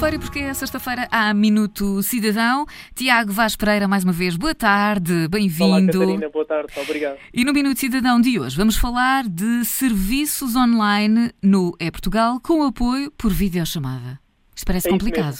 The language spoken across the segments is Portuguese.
sexta-feira, porque é sexta-feira há Minuto Cidadão. Tiago Vaz Pereira, mais uma vez, boa tarde, Olá, bem-vindo. Catarina, boa tarde, obrigado. E no Minuto Cidadão de hoje vamos falar de serviços online no É Portugal com apoio por videochamada. Isto parece É complicado.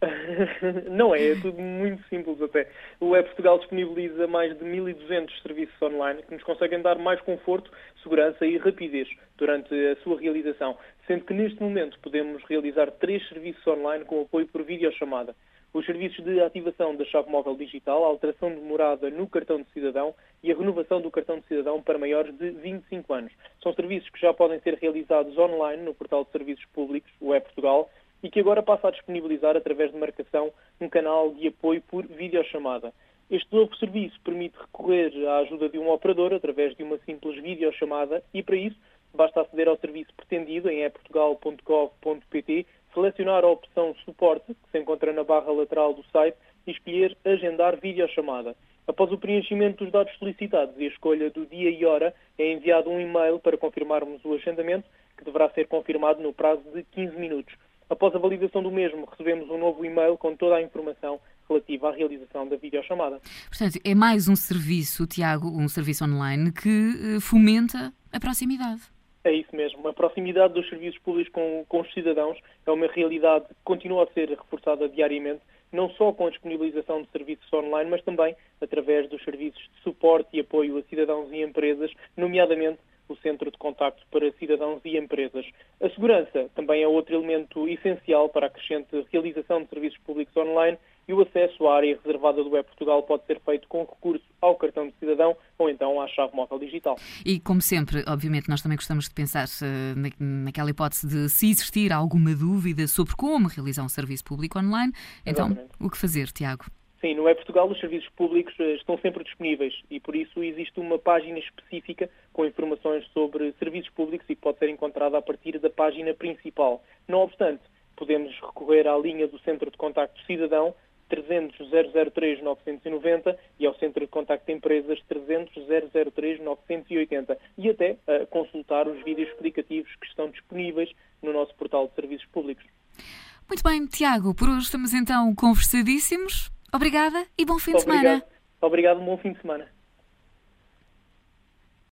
Não é, é tudo muito simples até. O Web Portugal disponibiliza mais de 1.200 serviços online que nos conseguem dar mais conforto, segurança e rapidez durante a sua realização, sendo que neste momento podemos realizar três serviços online com apoio por videochamada. Os serviços de ativação da chave móvel digital, a alteração de morada no cartão de cidadão e a renovação do cartão de cidadão para maiores de 25 anos. São serviços que já podem ser realizados online no portal de serviços públicos, o Web Portugal, e que agora passa a disponibilizar, através de marcação, um canal de apoio por videochamada. Este novo serviço permite recorrer à ajuda de um operador através de uma simples videochamada e, para isso, basta aceder ao serviço pretendido em eportugal.gov.pt, selecionar a opção Suporte, que se encontra na barra lateral do site, e escolher Agendar videochamada. Após o preenchimento dos dados solicitados e a escolha do dia e hora, é enviado um e-mail para confirmarmos o agendamento, que deverá ser confirmado no prazo de 15 minutos. Após a validação do mesmo, recebemos um novo e-mail com toda a informação relativa à realização da videochamada. Portanto, é mais um serviço, Tiago, um serviço online que eh, fomenta a proximidade. É isso mesmo. A proximidade dos serviços públicos com, com os cidadãos é uma realidade que continua a ser reforçada diariamente, não só com a disponibilização de serviços online, mas também através dos serviços de suporte e apoio a cidadãos e empresas, nomeadamente o Centro de Contacto para Cidadãos e Empresas. A segurança também é outro elemento essencial para a crescente realização de serviços públicos online e o acesso à área reservada do E-Portugal pode ser feito com recurso ao cartão de cidadão ou então à chave móvel digital. E, como sempre, obviamente, nós também gostamos de pensar eh, na- naquela hipótese de se existir alguma dúvida sobre como realizar um serviço público online, então, Exatamente. o que fazer, Tiago? Sim, no E-Portugal os serviços públicos eh, estão sempre disponíveis e por isso existe uma página específica com informações sobre serviços públicos e pode ser encontrada a partir da página principal. Não obstante, podemos recorrer à linha do Centro de Contacto Cidadão 300 003 990 e ao Centro de Contacto de Empresas 300 003 980 e até eh, consultar os vídeos explicativos que estão disponíveis no nosso portal de serviços públicos. Muito bem, Tiago, por hoje estamos então conversadíssimos. Obrigada e bom fim de semana. Obrigado. Obrigado, um bom fim de semana.